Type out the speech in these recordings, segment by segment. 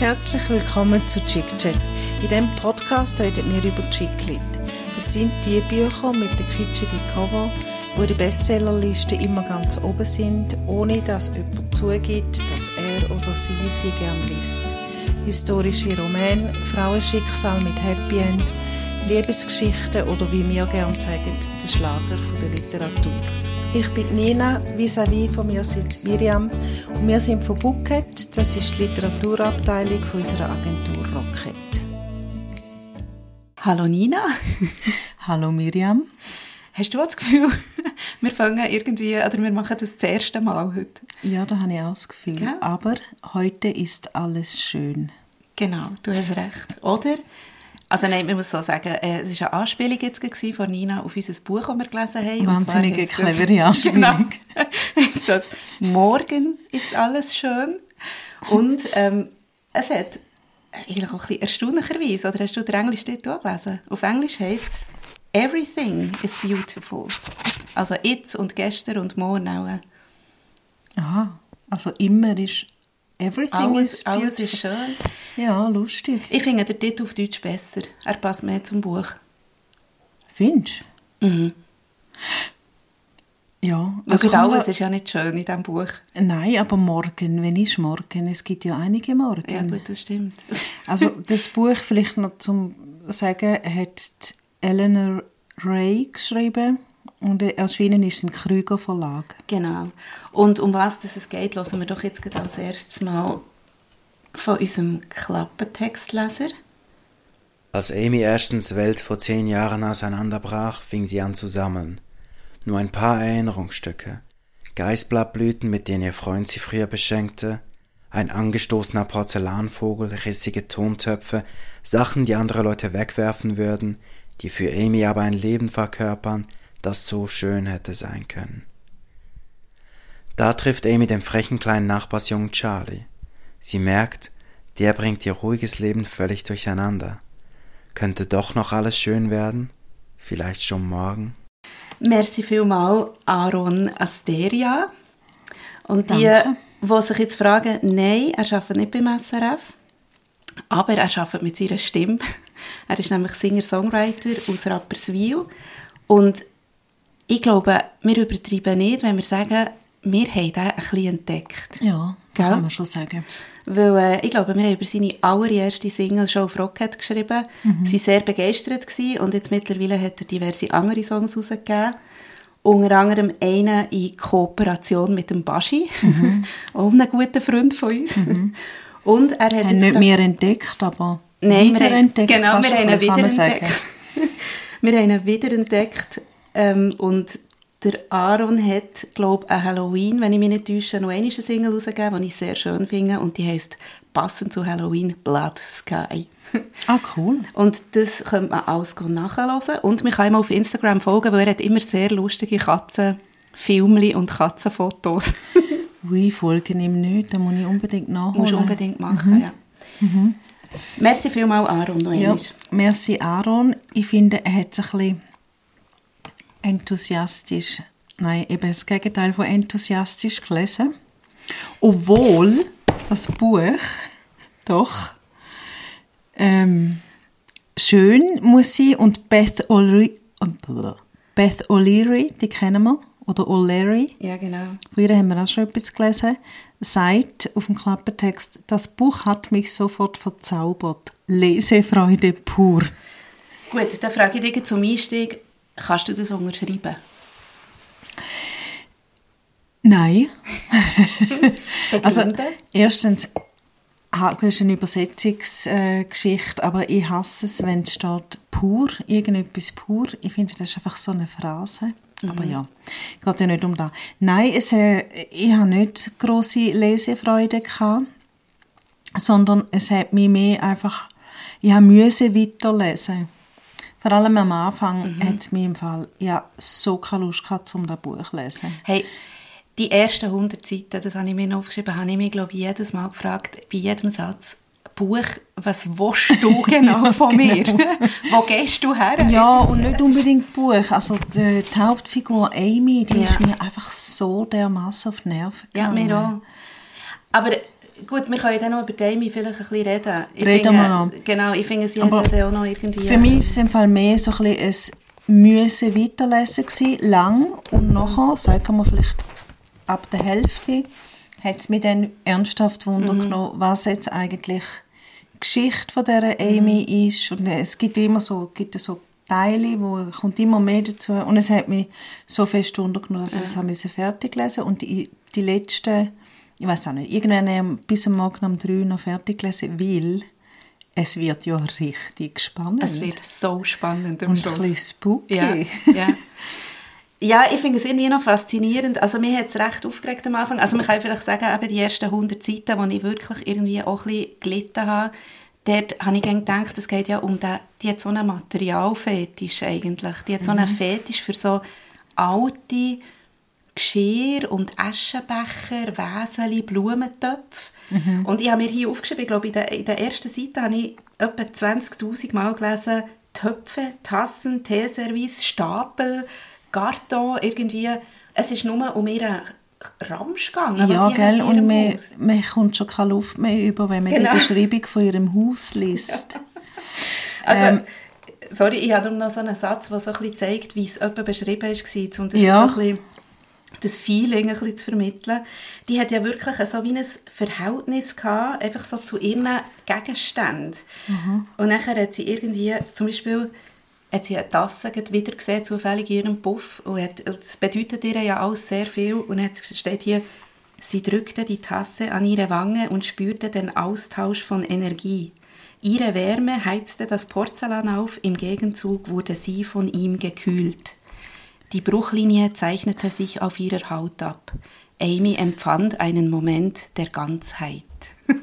Herzlich willkommen zu Chick Chat. In diesem Podcast reden wir über Chicklit. Das sind die Bücher mit den kitschigen Cover, die in der Bestsellerliste immer ganz oben sind, ohne dass jemand zugibt, dass er oder sie sie gern liest. Historische Romane, Frauenschicksal mit Happy End, Liebesgeschichten oder wie wir gern sagen, der Schlager der Literatur. Ich bin Nina, vis-à-vis von mir sitzt Miriam und wir sind von Bucket, das ist die Literaturabteilung von unserer Agentur Rocket. Hallo Nina. Hallo Miriam. Hast du das Gefühl, wir fangen irgendwie, oder wir machen das das erste Mal heute? Ja, da habe ich auch das Gefühl. Gell? Aber heute ist alles schön. Genau, du hast recht. Oder? Also nein, man muss so sagen, äh, es war eine Anspielung jetzt gewesen von Nina auf unser Buch, das wir gelesen haben. Wahnsinnige, clevere Anspielung. Genau. heisst das «Morgen ist alles schön». Und ähm, es hat eigentlich auch ein bisschen erstaunlicherweise, oder hast du den Englisch dort auch gelesen? Auf Englisch heisst es «Everything is beautiful». Also jetzt und gestern und morgen auch. Aha, also immer ist everything Alles, is alles ist schön. Ja, lustig. Ich finde den Titel auf Deutsch besser. Er passt mehr zum Buch. Findest Mhm. du? Ja. Also man- alles ist ja nicht schön in diesem Buch. Nein, aber morgen, wenn ist morgen? Es gibt ja einige Morgen. Ja gut, das stimmt. Also das Buch vielleicht noch zum sagen, hat Eleanor Ray geschrieben und erschienen ist es im Krüger Verlag. genau. Und um was das es geht, hören wir doch jetzt gerade als erstes mal von unserem Klappentextleser. Als Amy Ashtons Welt vor zehn Jahren auseinanderbrach, fing sie an zu sammeln. Nur ein paar Erinnerungsstücke. Geißblattblüten, mit denen ihr Freund sie früher beschenkte, ein angestoßener Porzellanvogel, rissige Tontöpfe, Sachen, die andere Leute wegwerfen würden, die für Amy aber ein Leben verkörpern, das so schön hätte sein können. Da trifft Amy den frechen kleinen Nachbarsjungen Charlie. Sie merkt, der bringt ihr ruhiges Leben völlig durcheinander. Könnte doch noch alles schön werden? Vielleicht schon morgen? Merci vielmal Aaron Asteria. Und die, Danke. die sich jetzt fragen, nein, er arbeitet nicht beim SRF, aber er arbeitet mit seiner Stimme. Er ist nämlich Singer-Songwriter aus Rapperswil. Und ich glaube, wir übertreiben nicht, wenn wir sagen, wir haben ihn ein bisschen entdeckt. Ja, Gell? kann man schon sagen. Weil äh, ich glaube, wir haben über seine allererste Single schon auf Rocket geschrieben. Mhm. Sie waren sehr begeistert gewesen und jetzt mittlerweile hat er diverse andere Songs rausgegeben. Unter anderem einen in Kooperation mit dem Baschi, auch einem guten Freund von uns. Und er hat nicht mehr entdeckt, aber Nein, wir haben, wiederentdeckt. genau, wir haben ihn wiederentdeckt. wir haben ihn wiederentdeckt ähm, und der Aaron hat, glaube ich, Halloween, wenn ich mich nicht täusche, noch eine Single rausgegeben, die ich sehr schön finde und die heisst passend zu Halloween Blood Sky. Ah, cool. Und das könnte man alles nachhören. Und man kann ihm auf Instagram folgen, weil er hat immer sehr lustige Katzenfilmchen und Katzenfotos. Ui, folgen ihm nicht, da muss ich unbedingt nachholen. Musst du unbedingt machen, ja. Merci vielmals, Aaron, noch Ja, einmal. merci Aaron. Ich finde, er hat sich ein bisschen enthusiastisch, nein, eben das Gegenteil von enthusiastisch gelesen. Obwohl das Buch doch ähm, schön muss sein und Beth O'Leary, Beth O'Leary, die kennen wir, oder O'Leary, Ja, genau. von ihr haben wir auch schon etwas gelesen, sagt auf dem Klappertext, das Buch hat mich sofort verzaubert. Lesefreude pur. Gut, dann frage ich dich zum Einstieg, kannst du das unterschreiben? Nein. Also, erstens, das ist eine Übersetzungsgeschichte, aber ich hasse es, wenn es steht pur, irgendetwas pur. Ich finde, das ist einfach so eine Phrase. Aber ja, geht ja nicht um das. Nein, es, äh, ich habe nicht große Lesefreude gehabt, sondern es hat mich mehr einfach, ich habe müssen weiterlesen. Vor allem am Anfang hat es mir im Fall ja, so keine Lust gehabt, um das Buch zu lesen. Hey, die ersten 100 Seiten, das habe ich mir noch aufgeschrieben, habe ich mich, glaube ich, jedes Mal gefragt, bei jedem Satz, Buch, was willst du genau von mir? Wo gehst du her? Ja, und nicht unbedingt Buch. Also die, die Hauptfigur Amy, die Ja. ist mir einfach so dermaßen auf die Nerven Ja, gegangen. mir auch. Aber gut, wir können dann noch über Dami vielleicht ein bisschen reden. Ich Reden finde, wir noch. Genau, ich finde, sie Aber hätte auch noch irgendwie... Für mich war es im Fall mehr so ein bisschen ein Müssen weiterlesen gewesen, lang und nachher, sagen wir vielleicht ab der Hälfte, hat es mich dann ernsthaft Wunder genommen, was jetzt eigentlich die Geschichte von dieser Amy ist. Und es gibt immer so, gibt so Teile, wo kommt immer mehr dazu. Und es hat mich so fest Wunder genommen, dass ich es fertig lesen Und die, die letzten, ich weiß auch nicht, irgendwann bis am Morgen um drei noch fertig lesen, weil es wird ja richtig spannend. Es wird so spannend am und ein Schluss. bisschen spooky. Ja, ja. ja, ich finde es irgendwie noch faszinierend. Also mir hat es recht aufgeregt am Anfang. Also man kann vielleicht sagen, eben die ersten 100 Seiten, wo ich wirklich irgendwie auch ein bisschen gelitten habe, dort habe ich gedacht, es geht ja um den, die hat so einen Materialfetisch eigentlich. Die hat so einen Fetisch für so alte Geschirr und Aschenbecher, Wäseli, Blumentöpfe. Und ich habe mir hier aufgeschrieben, ich glaube, in der, in der ersten Seite habe ich etwa 20'000 Mal gelesen, Töpfe, Tassen, Teeservice, Stapel, Karton, irgendwie. Es ist nur um ihren Ramsch gegangen. Ja, gell? Und man, Haus. man kommt schon keine Luft mehr über, wenn man Genau. die Beschreibung von ihrem Haus liest. Also, Ähm, sorry, ich habe noch so einen Satz, der so ein bisschen zeigt, wie es jemand beschrieben war, um das, Ja. so ein bisschen, das Feeling ein bisschen zu vermitteln. Die hat ja wirklich so wie ein Verhältnis gehabt, einfach so zu ihren Gegenständen. Mhm. Und nachher hat sie irgendwie, zum Beispiel, hat sie eine Tasse wieder gesehen, zufällig in ihrem Puff. Und hat, das bedeutet ihr ja alles sehr viel. Und dann steht hier, sie drückte die Tasse an ihre Wange und spürte den Austausch von Energie. Ihre Wärme heizte das Porzellan auf, im Gegenzug wurde sie von ihm gekühlt. Die Bruchlinie zeichnete sich auf ihrer Haut ab. Amy empfand einen Moment der Ganzheit.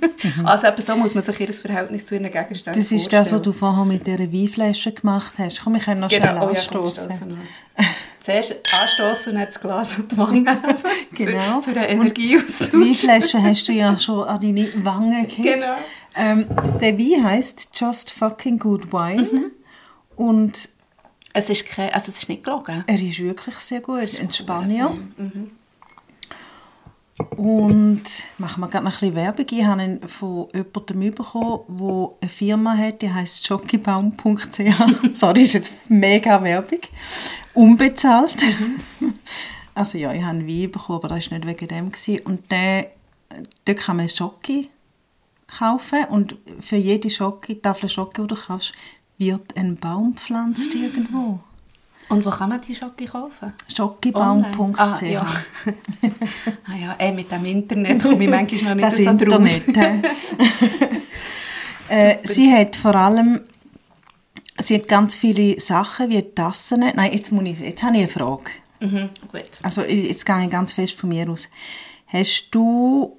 Also eben so muss man sich ihr Verhältnis zu ihren Gegenständen das ist das, was vorstellen. du vorher mit dieser Weinflasche gemacht hast. Komm, wir können noch schnell Genau, oh ja, komm, anstoßen. stossen noch. Zuerst anstoßen und dann das Glas und die Wange. Genau. Für, für einen Und Energieaustausch. Die Weinflasche hast du ja schon an deine Wange gegeben. Genau. Ähm, der Wein heisst Just Fucking Good Wine. Mhm. Und Es ist, kein, also es ist nicht gelogen. er ist wirklich sehr gut. Ein Spanier. Mhm. Und machen wir gerade noch ein bisschen Werbung. Ich habe ihn von jemandem bekommen, der eine Firma hat, die heisst jockeybaum.ch. Sorry, ist jetzt mega Werbung. Unbezahlt. Mhm. Also ja, ich habe einen Wein bekommen, aber das war nicht wegen dem. Gewesen. Und der, dort kann man Schocke kaufen und für jede Schocke, Tafel Schocke, die du kaufst, wird ein Baum gepflanzt irgendwo. Und wo kann man die Schocke kaufen? Jockeybaum.ch Ah, ja. ah ja, ey, mit dem Internet komme ich manchmal noch nicht Das so. Internet. äh, sie hat vor allem sie hat ganz viele Sachen wie Tassen. Nein, jetzt, muss ich, jetzt habe ich eine Frage. Mhm, gut. Also jetzt gehe ich ganz fest von mir aus. Hast du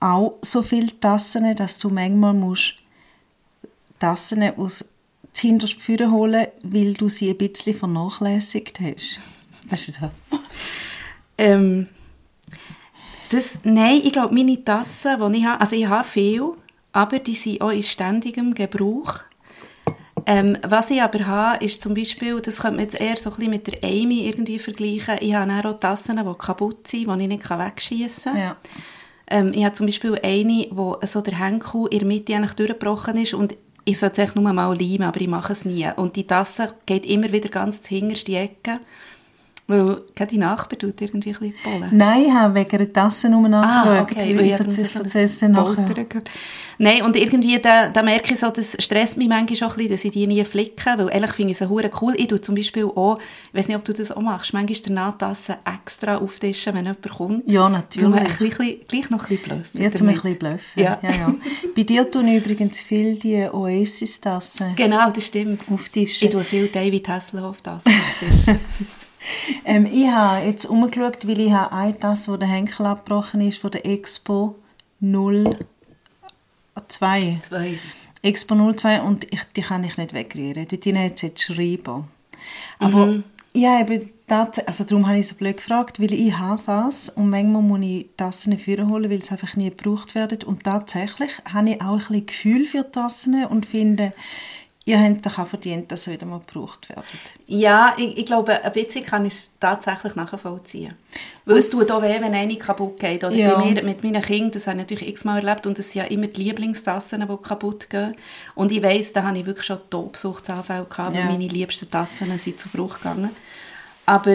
auch so viele Tassen, dass du manchmal musst Tassen aus zuhinterst Führer holen, weil du sie ein bisschen vernachlässigt hast? Das ist so. Ähm, das, nein, ich glaube, meine Tassen, die ich habe, also ich habe viel, aber die sind auch in ständigem Gebrauch. Ähm, was ich aber habe, ist zum Beispiel, das könnte man jetzt eher so ein bisschen mit der Amy irgendwie vergleichen, ich habe dann auch Tassen, die kaputt sind, die ich nicht wegschießen kann. Ja. Ähm, ich habe zum Beispiel eine, wo so der Henkel in der Mitte eigentlich durchgebrochen ist und ich sollte es nur mal leimen, aber ich mache es nie. Und die Tasse geht immer wieder ganz hinterst die Ecke, weil die Nachbar tut irgendwie ein bisschen bollen. Nein, ich habe wegen einer Tasse nur nachgeschaut. Ah, okay. weil Ich habe es nachher. Poltern gehört. Nein, und irgendwie, da, da merke ich so, das stresst mich manchmal schon ein bisschen, dass ich die nie flicke, weil ehrlich finde ich sie hure cool. Ich tue zum Beispiel auch, ich weiß nicht, ob du das auch machst, manchmal die Nahttasse extra auftischen, wenn jemand kommt. Ja, Weil man natürlich. ein bisschen, gleich noch ein bisschen bluffen Ja, zum ein bisschen bluffen. Ja. Ja. Ja, Bei dir tun übrigens viel die Oasis-Tassen Genau, das stimmt. auftischen. Ich tue viel David Hasselhoff Tassen auftischen. Ähm, ich habe jetzt umgeschaut, weil ich habe eine Tasse, wo der Henkel abgebrochen ist, von der Expo 02. Zwei. Expo 02 und ich, die kann ich nicht wegrühren. Dort drin hat es jetzt Schreiber. Aber Mhm. ja, eben das, also darum habe ich so blöd gefragt, weil ich habe das und manchmal muss ich Tassen führen holen, weil sie einfach nie gebraucht werden. Und tatsächlich habe ich auch ein bisschen Gefühl für Tassen und finde, ihr habt doch auch verdient, dass ihr wieder mal gebraucht werdet. Ja, ich, ich glaube, ein bisschen kann ich es tatsächlich nachvollziehen. Weil es tut auch weh, wenn eine kaputt geht. Oder Ja. bei mir, mit meinen Kindern, das habe ich natürlich x-mal erlebt, und es sind ja immer die Lieblingstassen, die kaputt gehen. Und ich weiss, da habe ich wirklich schon Tobsuchtsanfälle gehabt, weil Ja. meine liebsten Tassen sind zu Bruch gegangen. Aber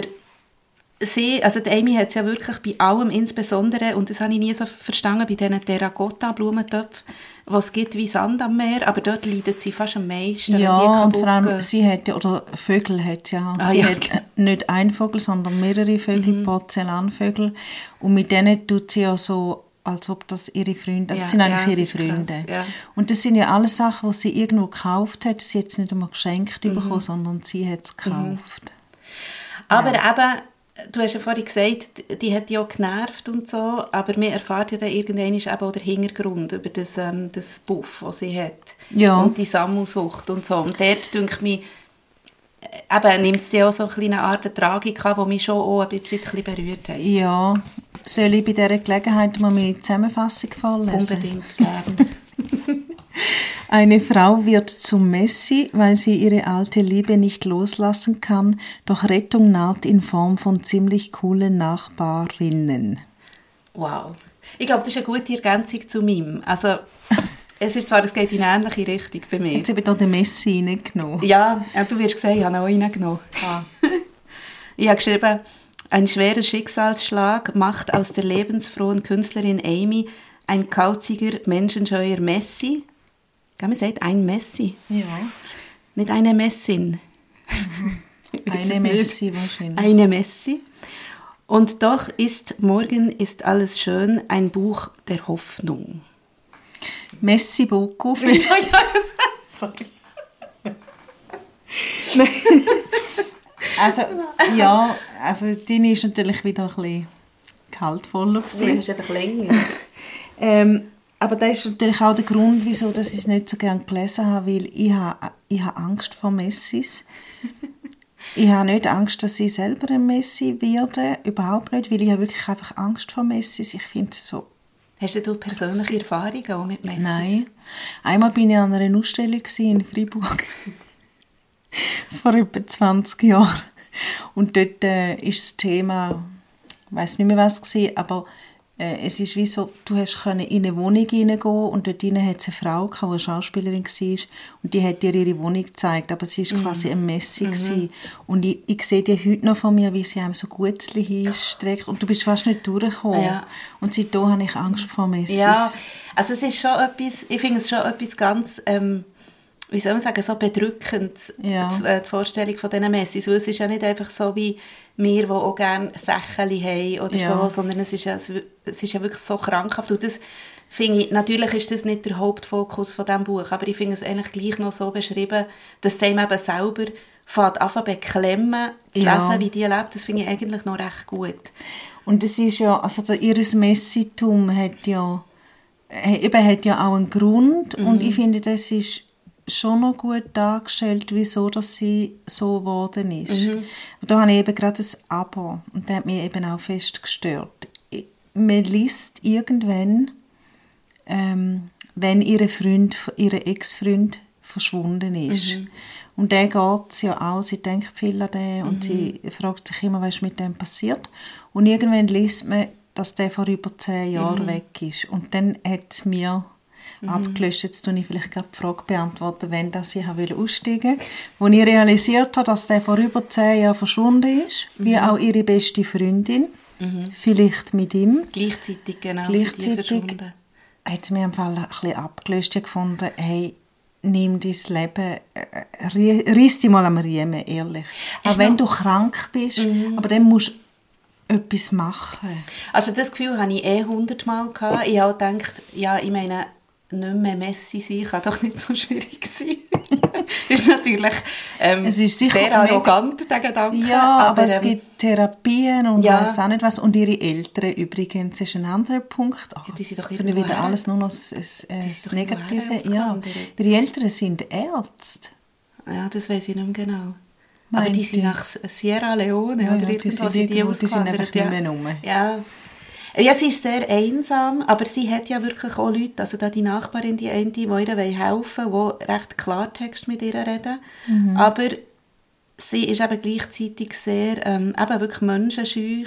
sie, also die Amy hat es ja wirklich bei allem, insbesondere, und das habe ich nie so verstanden, bei diesen Terracotta-Blumentöpfen, was gibt wie Sand am Meer, aber dort leidet sie fast am meisten, Ja, und vor allem, sie hat ja, oder Vögel hat sie ja. Ah, sie ja. hat nicht ein Vogel, sondern mehrere Vögel, Mhm. Porzellanvögel. Und mit denen tut sie ja so, als ob das ihre Freunde, das Ja, sind ja, eigentlich das ihre krass, Freunde. ja. Und das sind ja alles Sachen, die sie irgendwo gekauft hat. Sie hat es nicht einmal geschenkt Mhm. bekommen, sondern sie hat es gekauft. Aber eben, du hast ja vorhin gesagt, die- hat ja auch genervt und so, aber wir erfahren ja dann irgendwann eben auch den Hintergrund über das, ähm, das Buff, das sie hat. Ja. Und die Sammelsucht und so. Und dort, denke ich mir, äh, eben, nimmt es dir auch so eine kleine Art Tragik an, die mich schon auch ein bisschen, ein bisschen berührt hat. Ja, soll ich bei dieser Gelegenheit mal meine Zusammenfassung vorlesen? Unbedingt gern. Eine Frau wird zum Messi, weil sie ihre alte Liebe nicht loslassen kann, doch Rettung naht in Form von ziemlich coolen Nachbarinnen. wow. Ich glaube, das ist eine gute Ergänzung zu meinem. Also, es ist zwar, es geht in eine ähnliche Richtung bei mir. Jetzt habe ich da den Messi reingenommen. Ja, du wirst sehen, ich habe ihn auch reingenommen. ich habe geschrieben, ein schwerer Schicksalsschlag macht aus der lebensfrohen Künstlerin Amy ein kauziger, menschenscheuer Messi. Man sagt ein Messi, Ja. nicht eine Messin. Eine nicht. Messi wahrscheinlich. Eine Messi. Und doch ist Morgen ist alles schön ein Buch der Hoffnung. Messi beaucoup. Sorry. Also, ja, also deine ist natürlich wieder ein bisschen gehaltvoller. Gewesen. hast einfach länger. Ähm, aber das ist natürlich auch der Grund, wieso dass ich es nicht so gerne gelesen habe, weil ich habe, ich habe Angst vor Messis. ich habe nicht Angst, dass ich selber ein Messi werde, überhaupt nicht, weil ich habe wirklich einfach Angst vor Messis. Ich finde es so Hast du persönliche Erfahrungen auch mit Messis? Nein. Einmal bin ich an einer Ausstellung gewesen in Freiburg. Vor etwa 20 Jahren. Und dort äh, ist das Thema, ich weiß nicht mehr was es war, aber es ist wie so, du hast können in eine Wohnung hineingehen und dort hinein hat es eine Frau gehabt, die eine Schauspielerin war und die hat dir ihre Wohnung gezeigt, aber sie ist quasi ein Messi gewesen. Und ich, ich sehe die heute noch von mir, wie sie einem so Gutzli hinstreckt und du bist fast nicht durchgekommen. Ja. Und seitdem habe ich Angst vor Messis. Ja, also es ist schon etwas, ich finde es schon etwas ganz, ähm, wie soll man sagen, so bedrückend, Ja. die, äh, die Vorstellung von diesen Messis. Weil es ist ja nicht einfach so wie wir, die auch gerne Sächeli haben oder Ja. so, sondern es ist, ja, es ist ja wirklich so krankhaft. Und das finde ich, natürlich ist das nicht der Hauptfokus von diesem Buch, aber ich finde es eigentlich gleich noch so beschrieben, dass sie eben selber fängt an beklemmen, zu Ja. lesen, wie die lebt. Das finde ich eigentlich noch recht gut. Und es ist ja, also ihres Messitum hat ja, eben hat ja auch einen Grund und ich finde, das ist schon noch gut dargestellt, wieso dass sie so geworden ist. Und da habe ich eben gerade ein Abo und das hat mich eben auch fest gestört. Man liest irgendwann, ähm, wenn ihre Freund, ihre Ex-Freund verschwunden ist. Und der geht ja auch, sie denkt viel an den und sie fragt sich immer, was mit dem passiert. Und irgendwann liest man, dass der vor über zehn Jahren weg ist. Und dann hat es mir abgelöscht, jetzt tue ich vielleicht gerade die Frage beantworten, wenn das ich aussteigen Als ich realisiert habe, dass der vor über zehn Jahren verschwunden ist, wie auch ihre beste Freundin, vielleicht mit ihm, Gleichzeitig, genau, Gleichzeitig hat es mir im Fall ein bisschen abgelöst. Ich gefunden, hey, nimm dein Leben, äh, reiss dich mal am Riemen, ehrlich. Auch wenn du krank bist, aber dann musst du etwas machen. Also das Gefühl hatte ich eh hundertmal. Ich habe auch gedacht, ja, ich meine, nicht mehr Messi sein kann doch nicht so schwierig sein. das ist natürlich ähm, Es ist sicher sehr arrogant, der Gedanke. Ja, aber, es ähm, gibt Therapien und ja. weiß auch nicht was. Und ihre Eltern übrigens ist ein anderer Punkt. Ach, Ja, die sind doch irgendwo wieder her. alles nur noch das, das, Die das irgendwo Negative. Ja, ihre Eltern sind Ärzte. Ja, das weiß ich nicht mehr genau. aber Meint die sind nach Sierra Leone Ja, oder ja, die irgendwo sind sind die irgendwo, die sind einfach ja. nicht mehr rum. Ja. Ja, sie ist sehr einsam, aber sie hat ja wirklich auch Leute, also da die Nachbarin, die eine, die ihr helfen wollen, die recht Klartext mit ihr reden. Mhm. Aber sie ist eben gleichzeitig sehr, ähm, eben wirklich menschenscheu.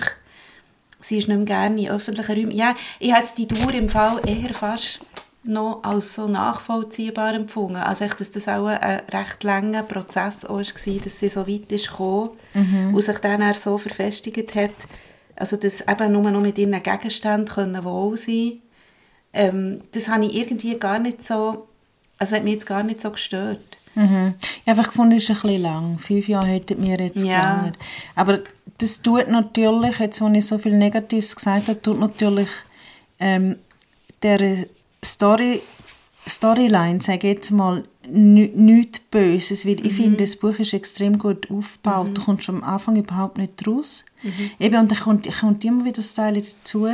Sie ist nicht mehr gerne in öffentlichen Räumen. Ja, ich habe die Dauer im Fall eher fast noch als so nachvollziehbar empfunden. Also echt, dass das auch ein recht langer Prozess war, dass sie so weit ist gekommen mhm. und sich dann so verfestigt hat, also dass eben nur noch mit ihren Gegenständen können wohl sein ähm, das habe ich irgendwie gar nicht so, also hat mich jetzt gar nicht so gestört. Mhm. Ich habe einfach gefunden, es ist ein bisschen lang. Fünf Jahre hätten mir jetzt ja. gegangen. Aber das tut natürlich, jetzt wo ich so viel Negatives gesagt habe, tut natürlich ähm, der Story, Storyline, sage ich jetzt mal, nichts Böses, weil ich mhm. finde, das Buch ist extrem gut aufgebaut. Mhm. Du kommst am Anfang überhaupt nicht raus. Mhm. Eben, und dann kommt, kommt immer wieder das Teil dazu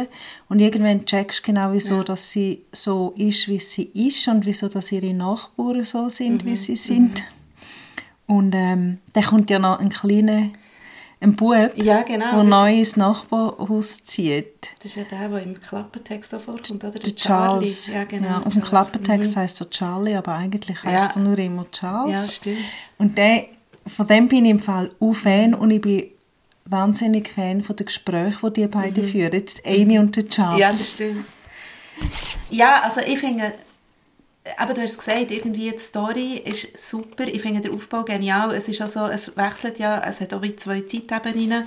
und irgendwann checkst du genau, wieso ja. dass sie so ist, wie sie ist und wieso dass ihre Nachbarn so sind, wie mhm. sie sind. Mhm. Und ähm, dann kommt ja noch ein kleiner ein Bub, ja, genau, der neu ins Nachbarhaus zieht. Das ist ja der, der im Klappertext vorkommt, oder? Der, der Charles. Ja, genau. Ja, auf dem Klappertext mhm. heißt er Charlie, aber eigentlich heißt ja. er nur immer Charles. Ja, stimmt. Und der, von dem bin ich im Fall auch Fan und ich bin wahnsinnig Fan von den Gesprächen, die die beiden mhm. führen, Amy und der Charles. Ja, das stimmt. Ja, also ich finde aber du hast gesagt, irgendwie die Story ist super. Ich finde den Aufbau genial. Es ist also, es wechselt ja, es hat auch wie zwei Zeitebenen.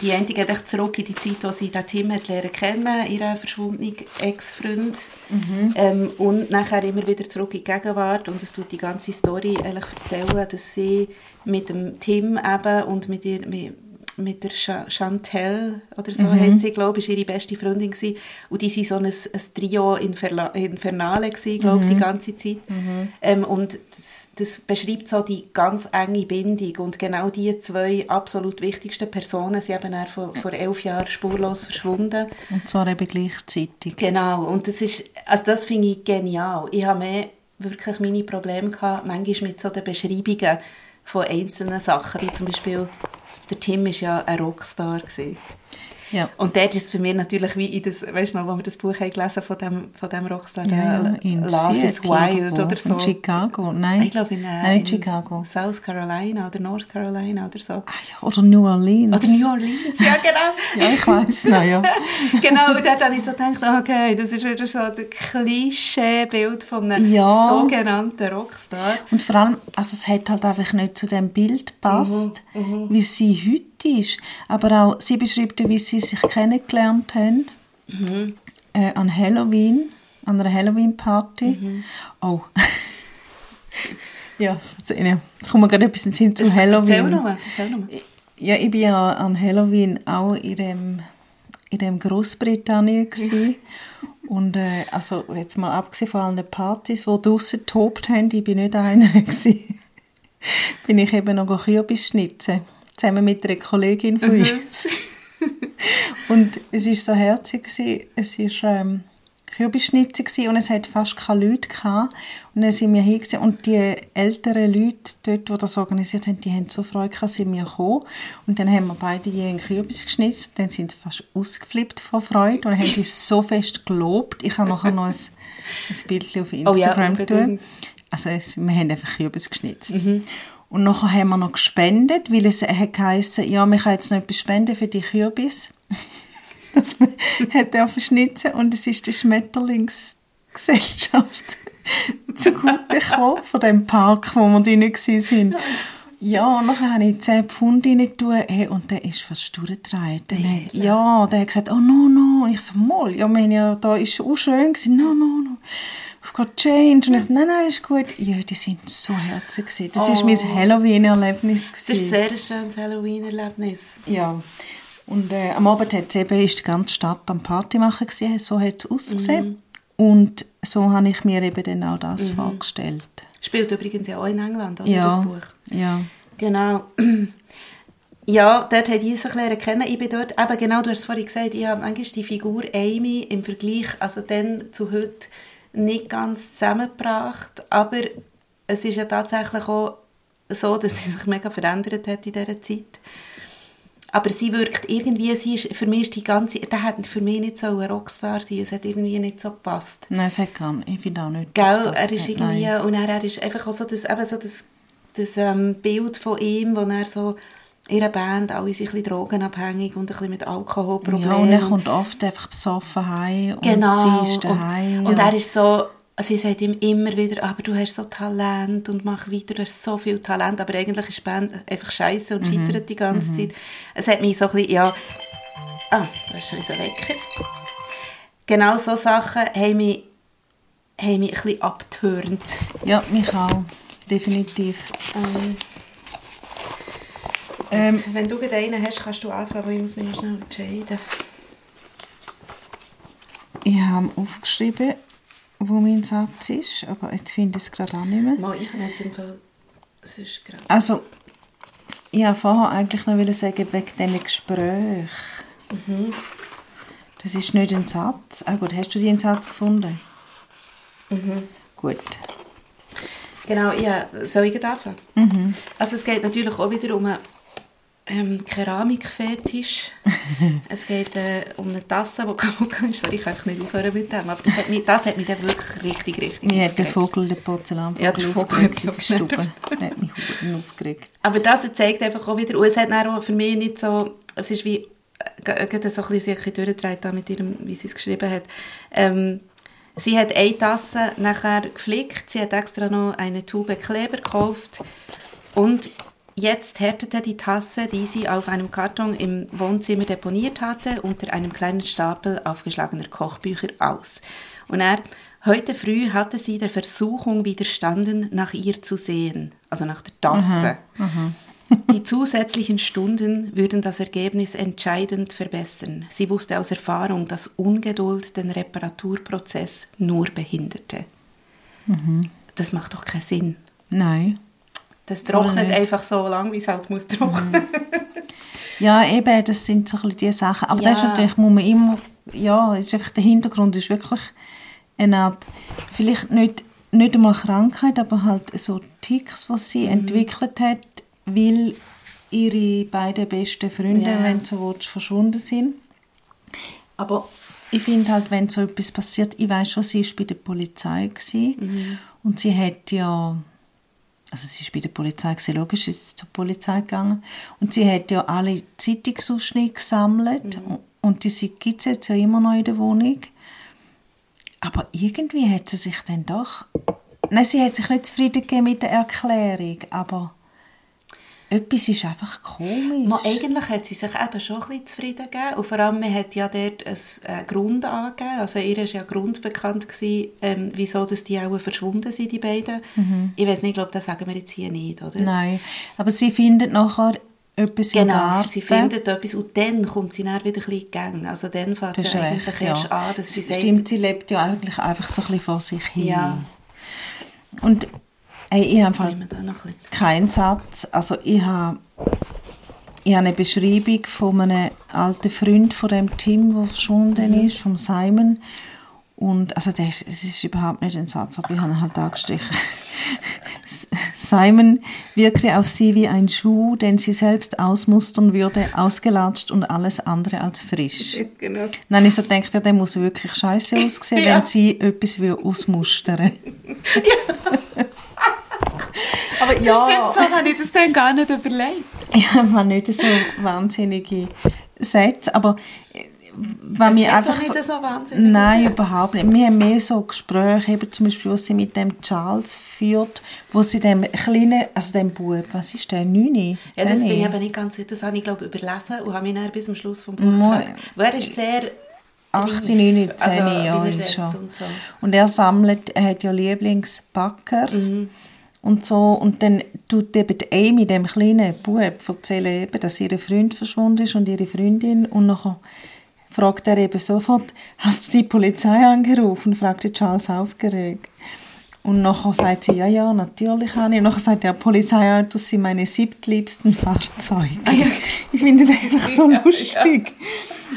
Die eine geht echt zurück in die Zeit, wo sie den Tim hat lernen kennen, ihren verschwundenen Ex-Freund. Mhm. Ähm, und nachher immer wieder zurück in die Gegenwart. Und es tut die ganze Story eigentlich erzählen, dass sie mit dem Tim eben und mit ihr, mit, mit der Chantel oder so mhm. heißt sie, glaube ich, ihre beste Freundin gewesen. und die waren so ein, ein Trio Inferla Infernale gewesen, glaube ich, mhm. die ganze Zeit. Mhm. Ähm, und das, das, beschreibt so die ganz enge Bindung und genau die zwei absolut wichtigsten Personen sind eben vor, vor elf Jahren spurlos verschwunden. Und zwar eben gleichzeitig. Genau, und das ist, also das finde ich genial. Ich habe mehr wirklich meine Probleme gehabt, manchmal mit so den Beschreibungen von einzelnen Sachen, wie zum Beispiel der Tim war ja ein Rockstar. Ja. Und dort ist es für mich natürlich wie in das, weißt du noch, wo wir das Buch haben gelesen von dem, von dem Rockstar, ja, Love is Wild oder so. In Chicago, nein. Ich glaube in, äh, nein, in Chicago. South Carolina oder North Carolina oder so. Ah, ja, oder New Orleans. Oder New Orleans, ja genau. ja, ich weiß noch, ja. genau, und dort habe ich so gedacht, okay, das ist wieder so ein Klischeebild von einem ja. sogenannten Rockstar. Und vor allem, also es hat halt einfach nicht zu dem Bild gepasst, mhm, mhm. wie sie heute ist. Aber auch, sie beschreibt, wie sie sich kennengelernt haben. Mhm. Äh, an Halloween, an einer Halloween-Party. Mhm. Oh. ja, jetzt kommt mir gerade etwas in den Sinn zu Halloween. Erzähl nochmal, erzähl nochmal. Ja, ich war ja an Halloween auch in dem, in dem Großbritannien Und äh, also jetzt mal abgesehen von allen Partys, die draussen getobt haben, ich war nicht einer gewesen, bin ich eben noch Kürbis schnitzen zusammen mit einer Kollegin von mhm. uns. und es war so herzig. Gewesen. Es war ähm, Kürbisschnitze und es hat fast keine Leute gehabt. Und dann sind wir hingesehen und die älteren Leute dort, die das organisiert haben, die haben so Freude gehabt, sind wir gekommen. Und dann haben wir beide je einen Kürbis geschnitzt. Dann sind sie fast ausgeflippt vor Freude und haben uns so fest gelobt. Ich habe nachher noch ein, ein Bild auf Instagram oh ja, tun. Also es, wir haben einfach Kürbis geschnitzt. Mhm. Und nachher haben wir noch gespendet, weil es hat geheißen, ja, wir können jetzt noch etwas spenden für die Kürbis. das hat er verschnitten und es ist die Schmetterlingsgesellschaft zugute gekommen, von dem Park, wo wir drin waren. Ja, und dann habe ich 10 Pfund rein hey, und der ist fast durchgedreht. Ja, der hat gesagt, oh no, no. Und ich so, mal, ja, haben ja, da ist auch schön gewesen. No, no, no. I've got change. Und ich nein, nein, ist gut. Ja, die sind so herzig. Gewesen. Das war oh. mein Halloween-Erlebnis. Das ist ein sehr schönes Halloween-Erlebnis. Ja. Und äh, am Abend hat eben, ist die ganze Stadt am Party machen gewesen. So hat es ausgesehen. Mhm. Und so habe ich mir eben dann auch das mhm. vorgestellt. Spielt übrigens ja auch in England, oder, ja. das Buch. Ja. Genau. Ja, dort hat ich es kennen. Ich bin dort, eben genau, du hast es vorhin gesagt, ich habe manchmal die Figur Amy im Vergleich, also dann zu heute, nicht ganz zusammengebracht, aber es ist ja tatsächlich auch so, dass sie sich mega verändert hat in dieser Zeit. aber sie wirkt irgendwie, sie ist, für mich ist die ganze, der hat für mich nicht so ein Rockstar sein, es hat irgendwie nicht so gepasst. Nein, es hat gar nicht, ich finde auch nicht, Gell, er ist irgendwie, nein. und er, er ist einfach auch so das, eben so das, das ähm, Bild von ihm, wo er so einer Band, alle sind ein bisschen drogenabhängig und ein bisschen mit Alkoholproblemen. Ja, und er kommt oft einfach besoffen heim und Genau. sie ist daheim. Und, und er ist so, sie sagt ihm immer wieder, aber du hast so Talent und mach weiter, du hast so viel Talent, aber eigentlich ist die Band einfach scheiße Mhm. und scheitert die ganze Zeit. Es hat mich so ein bisschen, ja, ah, da ist schon unser Wecker. Genau so Sachen haben mich, haben mich ein bisschen abgetürnt. ja, mich auch, definitiv. Ähm, Ähm, wenn du einen hast, kannst du anfangen, weil ich muss mich noch schnell entscheiden. ich habe aufgeschrieben, wo mein Satz ist, aber jetzt finde ich es gerade auch nicht mehr. Mal, ich habe jetzt im Fall sonst gerade... Also, ich wollte vorher eigentlich noch sagen, wegen diesen Gesprächen. Mhm. Das ist nicht ein Satz. Ah gut, hast du den Satz gefunden? Mhm. Gut. Genau, ja, soll ich anfangen? Mhm. Also es geht natürlich auch wieder um ähm, Keramikfetisch. es geht äh, um eine Tasse, die kaputt ist. Sorry, ich kann nicht aufhören mit dem. Aber das hat mich, das hat mich dann wirklich richtig, richtig Mir hat der. Vogel, der Porzellanvogel, Ja, der Vogel in hat der mich Stube. Der hat mich aufgeregt. Aber das zeigt einfach auch wieder, und es hat auch für mich nicht so, es ist wie, äh, gerade so ein bisschen sich ein bisschen durchgedreht mit ihrem, wie sie es geschrieben hat. Ähm, sie hat eine Tasse nachher geflickt, sie hat extra noch eine Tube Kleber gekauft und jetzt härtete die Tasse, die sie auf einem Karton im Wohnzimmer deponiert hatte, unter einem kleinen Stapel aufgeschlagener Kochbücher aus. Und er, heute früh hatte sie der Versuchung widerstanden, nach ihr zu sehen, also nach der Tasse. Die zusätzlichen Stunden würden das Ergebnis entscheidend verbessern. Sie wusste aus Erfahrung, dass Ungeduld den Reparaturprozess nur behinderte. Das macht doch keinen Sinn. Nein. Das trocknet einfach so lang, wie es halt muss trocknen. Ja, eben, das sind so ein bisschen die Sachen. Aber Ja. das ist natürlich, muss man immer, ja, ist einfach, der Hintergrund ist wirklich eine Art, vielleicht nicht, nicht einmal Krankheit, aber halt so Ticks, was sie entwickelt hat, weil ihre beiden besten Freunde, Ja. wenn du so willst, verschwunden sind. Aber ich finde halt, wenn so etwas passiert, ich weiß schon, sie war bei der Polizei gewesen, und sie hat ja also sie war bei der Polizei, gewesen, logisch ist sie zur Polizei gegangen. Und sie hat ja alle Zeitungsausschnitte gesammelt. Und- Und die gibt es jetzt ja immer noch in der Wohnung. Aber irgendwie hat sie sich dann doch... Nein, sie hat sich nicht zufrieden gegeben mit der Erklärung, aber etwas ist einfach komisch. Mal, eigentlich hat sie sich eben schon ein bisschen zufrieden gegeben. Und vor allem, man hat ja dort einen äh, Grund angegeben. Also ihr war ja Grund bekannt, gewesen, ähm, wieso dass die auch verschwunden sind, die beiden. Ich weiß nicht, ich glaube, das sagen wir jetzt hier nicht, oder? Nein, aber sie findet nachher etwas Genau, sie findet etwas und dann kommt sie dann wieder ein bisschen in Gänge. Also dann fängt sie ja recht, eigentlich ja. erst an, dass sie sagt, Stimmt, sie lebt ja eigentlich einfach so ein bisschen vor sich hin. Ja. Und ey, ich habe keinen Satz. Also ich habe, ich habe eine Beschreibung von einem alten Freund von dem Tim, der verschwunden Mhm. ist, vom Simon. Und also ist, es ist überhaupt nicht ein Satz, aber ich habe ihn halt angestrichen. Simon wirke auf sie wie ein Schuh, den sie selbst ausmustern würde, ausgelatscht und alles andere als frisch. Genau. Dann ich so ja, der muss wirklich scheiße aussehen, Ja. wenn sie etwas will ausmustern Aber Stimmt, ja, so habe ich das dann gar nicht überlegt. ich habe nicht so wahnsinnige Sätze, aber äh, wenn mir hat einfach so, nicht so wahnsinnige Nein, Sätze. überhaupt nicht. Wir haben mehr so Gespräche, eben zum Beispiel, was sie mit dem Charles führt, wo sie dem kleinen, also dem Bub, was ist der, 9? Ja, das bin 10? ich eben nicht ganz sicher. Das habe ich, glaube ich, überlesen und habe mich dann bis zum Schluss vom Buch Mo- gefragt. Weil er ist sehr 8, reif, 9, 10 also, Jahre schon. Und so. Und er sammelt, er hat ja Lieblingsbacker Mhm. Und so. Und dann tut eben Amy, dem kleinen Bub, erzählen eben, dass ihr Freund verschwunden ist und ihre Freundin. Und nachher fragt er eben sofort, hast du die Polizei angerufen? fragte Charles aufgeregt. Und nachher sagt sie, ja, ja, natürlich habe ich. Und nachher sagt er, Polizeiautos sind meine siebtliebsten Fahrzeuge. Ich finde das einfach so lustig.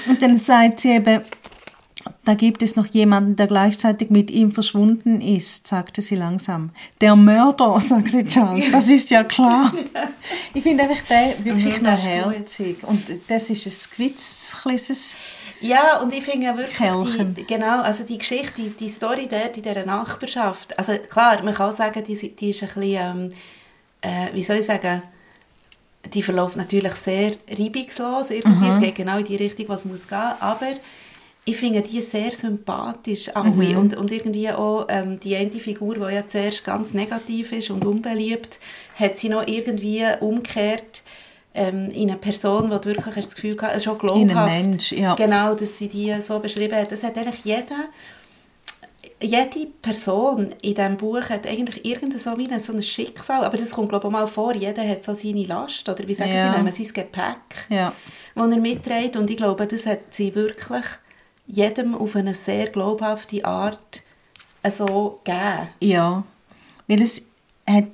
Und dann sagt sie eben, da gibt es noch jemanden, der gleichzeitig mit ihm verschwunden ist, sagte sie langsam. Der Mörder, sagte Charles, das ist ja klar. ich finde einfach den wirklich Mhm, noch herzig. Und das ist ein gewitzkleines Ja, und ich finde wirklich, Kerlchen. die, genau, also die Geschichte, die, die Story dort in dieser Nachbarschaft, also klar, man kann auch sagen, die, die ist ein bisschen, ähm, äh, wie soll ich sagen, die verläuft natürlich sehr reibungslos irgendwie, es geht genau in die Richtung, was muss gehen, aber ich finde die sehr sympathisch alle und, und irgendwie auch ähm, die eine Figur, die ja zuerst ganz negativ ist und unbeliebt, hat sie noch irgendwie umgekehrt ähm, in eine Person, die du wirklich hast das Gefühl gehabt, es ist schon In glaubhaft. einen Mensch, ja. Genau, dass sie die so beschrieben hat. Das hat eigentlich jeder, jede Person in diesem Buch hat eigentlich irgendein so, wie ein, so ein Schicksal, aber das kommt glaube ich auch mal vor, jeder hat so seine Last, oder wie sagen Ja. sie nennen, sein Gepäck, Ja. das er mitträgt und ich glaube, das hat sie wirklich jedem auf eine sehr glaubhafte Art so gegeben. Ja, weil es hat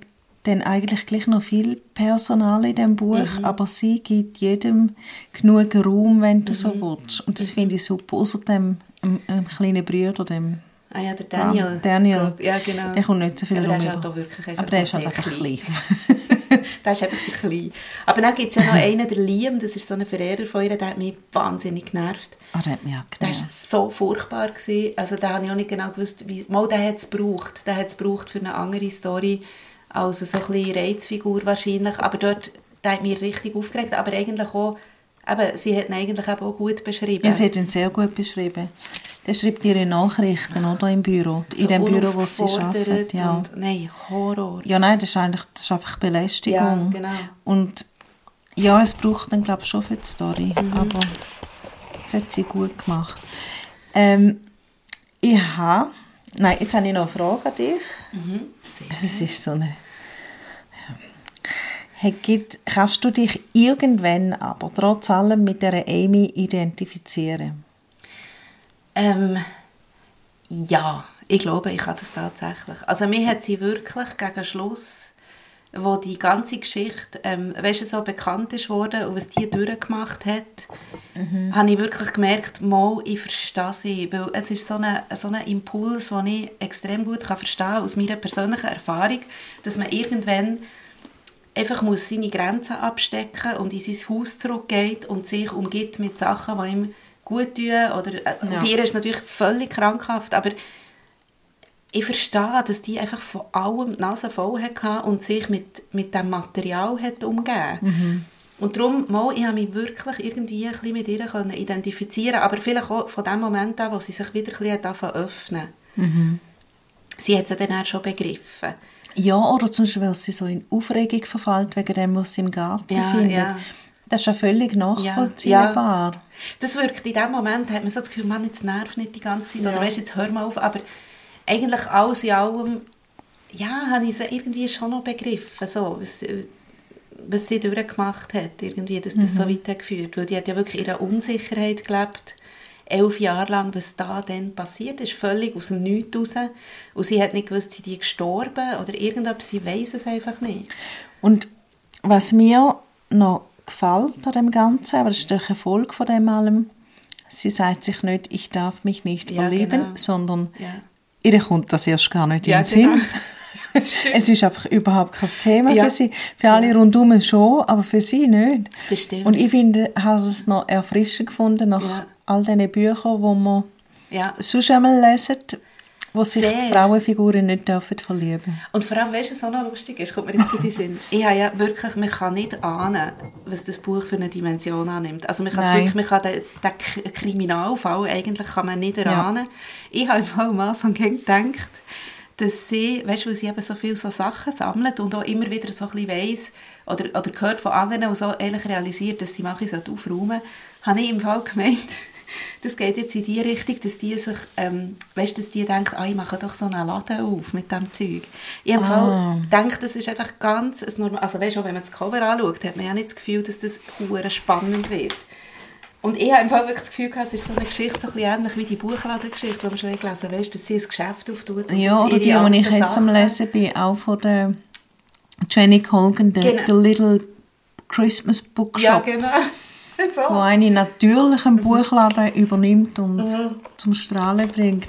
dann eigentlich gleich noch viel Personal in dem Buch, Mhm. aber sie gibt jedem genug Raum, wenn du Mhm. so willst. Und das finde ich super, außer dem ähm, ähm, kleinen Bruder, dem Ah ja, der Daniel. Daniel. glaub- Ja, genau. Der kommt nicht so viel Aber der rum ist halt auch wirklich einfach Aber der ist einfach klein. der. Aber dann gibt es ja noch einen, der Liam, das ist so ein Verehrer von ihr, der hat mich wahnsinnig genervt. Ah, der hat mich auch Der genervt. war so furchtbar. Gewesen. Also da habe ich auch nicht genau gewusst, wie... Mal, der hat es gebraucht. Der hat es gebraucht für eine andere Story als so ein bisschen Reizfigur wahrscheinlich. Aber dort, der hat mich richtig aufgeregt. Aber eigentlich auch... Eben, sie hat ihn eigentlich auch gut beschrieben. Ja, sie hat ihn sehr gut beschrieben. Der schreibt ihre Nachrichten, oder, im Büro. In So dem Büro, wo sie arbeitet. Ja. Und, nein, Horror. ja, nein, das ist eigentlich das ist einfach Belästigung. Ja, genau. Und ja, es braucht dann, glaube ich, schon für die Story. Mhm. Aber das hat sie gut gemacht. Ähm, ich habe... Nein, jetzt habe ich noch eine Frage an dich. Mhm. Also, es ist so eine... Hey, gibt, kannst du dich irgendwann aber trotz allem mit der Amy identifizieren? Ähm, ja, ich glaube, ich kann das tatsächlich. Also mir hat sie wirklich gegen Schluss, wo die ganze Geschichte, ähm, weißt du, so bekannt ist worden und was die durchgemacht hat, habe ich wirklich gemerkt, mal, ich verstehe sie, weil es ist so ein so Impuls, den ich extrem gut kann verstehen kann, aus meiner persönlichen Erfahrung, dass man irgendwann einfach muss seine Grenzen abstecken und in sein Haus zurückgeht und sich umgibt mit Sachen, die ihm gut tun. Oder, äh, Ja. Bei ihr ist es natürlich völlig krankhaft, aber ich verstehe, dass die einfach von allem die Nase voll hatte und sich mit, mit dem Material hat umgeben Und darum, mal, ich habe mich wirklich irgendwie ein bisschen mit ihr können identifizieren aber vielleicht auch von dem Moment an, wo sie sich wieder ein bisschen öffnen. Sie hat es dann auch schon begriffen. Ja, oder zum Beispiel, weil sie so in Aufregung verfällt wegen dem, was sie im Garten Ja, findet. ja. Das ist ja völlig nachvollziehbar. Das wirkt in dem Moment, hat man so das Gefühl, man, jetzt nervt nicht die ganze Zeit, oder Ja. weißt, jetzt hör mal auf, aber eigentlich alles in allem, ja, habe ich sie irgendwie schon noch begriffen, so, was, was sie durchgemacht hat, irgendwie, dass das Mhm. so weit hat geführt, weil die hat ja wirklich in Unsicherheit gelebt, elf Jahre lang, was da dann passiert ist, völlig aus dem Nichts raus, und sie hat nicht gewusst, sind die gestorben oder irgendetwas, sie weiß es einfach nicht. Und was mir noch gefällt an dem Ganzen, aber das ist der Erfolg von dem allem, sie sagt sich nicht, ich darf mich nicht Ja, verlieben, genau. sondern Ja. ihr kommt das erst gar nicht Ja, in den Sinn. genau. Stimmt. Es ist einfach überhaupt kein Thema Ja. für sie. Für alle rundherum schon, aber für sie nicht. Das stimmt. Und ich finde, habe es noch erfrischend gefunden nach Ja. all diesen Büchern, die man Ja. sonst einmal lesen, wo sich Sehr. die Frauenfiguren nicht dürfen verlieben Und vor allem, weißt du, was auch noch lustig ist, kommt mir jetzt in den Sinn. Ich habe ja wirklich, man kann nicht ahnen, was das Buch für eine Dimension annimmt. Also man kann wirklich, man kann den, den Kriminalfall eigentlich kann man nicht erahnen. Ich habe am Anfang gedacht, dass sie, weißt du, weil sie eben so viele so Sachen sammelt und auch immer wieder so ein bisschen weiss oder, oder gehört von anderen und so ehrlich realisiert, dass sie manche aufräumen habe ich im Fall gemeint, das geht jetzt in die Richtung, dass die sich, ähm, weißt, dass die denken, ah, ich mache doch so einen Laden auf mit dem Zeug. Ich Ah. Fall gedacht, das ist einfach ganz ein normal, also weißt, auch wenn man das Cover anschaut, hat man ja nicht das Gefühl, dass das hure spannend wird. Und ich habe im Fall wirklich das Gefühl gehabt, es ist so eine Geschichte so ein bisschen ähnlich wie die Buchladengeschichte, die wir schon gelesen weißt, dass sie ein Geschäft auftut. Ja, oder die, die ich jetzt am Lesen bin, auch von der Jenny Colgan, the, Genau. the Little Christmas Bookshop. Ja, genau. So. Wo eine natürlich einen Buchladen übernimmt und zum Strahlen bringt.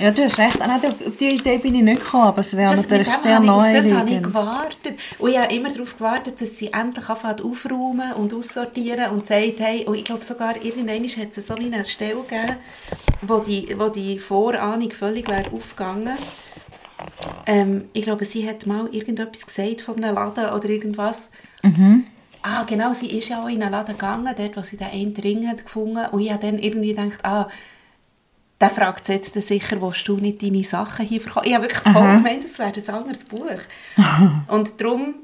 Ja, du hast recht. Ah, nein, auf auf die Idee bin ich nicht gekommen, aber es wäre Das, natürlich sehr ich, auf das habe ich gewartet. Und ich habe immer darauf gewartet, dass sie endlich anfangen aufräumen und aussortieren und sagt, hey, und ich glaube sogar, irgendwann hat es so eine Stelle gegeben, wo die, wo die Vorahnung völlig wäre aufgegangen. Ähm, ich glaube, sie hat mal irgendetwas gesagt von einem Laden oder irgendwas. Ah, genau, sie ist ja auch in einen Laden gegangen, dort, wo sie den einen Ring hat gefunden Und ich habe dann irgendwie gedacht, ah, der fragt sie jetzt sicher, willst du nicht deine Sachen hier verkaufen? Ich habe wirklich voll gemeint, das wäre ein anderes Buch. Und darum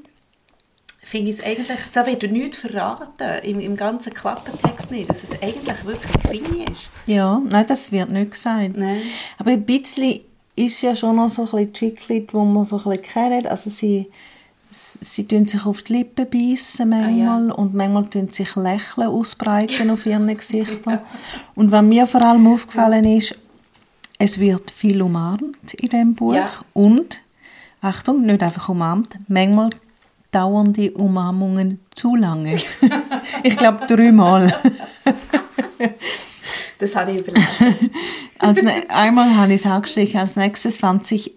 finde ich es eigentlich, da wird nichts verraten, im, im ganzen Klappentext nicht, dass es eigentlich wirklich Krimi ist. Ja, nein, das wird nicht gesagt. Nein. Aber ein bisschen ist ja schon noch so ein bisschen Chicklit, wo man so ein bisschen kennt. Also sie, sie tun sich auf die Lippen beißen manchmal und manchmal tun sich Lächeln ausbreiten auf ihren Gesichtern. Und was mir vor allem aufgefallen ist, es wird viel umarmt in dem Buch Ja. und, Achtung, nicht einfach umarmt, manchmal dauern die Umarmungen zu lange. ich glaube dreimal. Das habe ich überlegt. Als ne einmal habe ich es angestrichen, als nächstes fand, sich,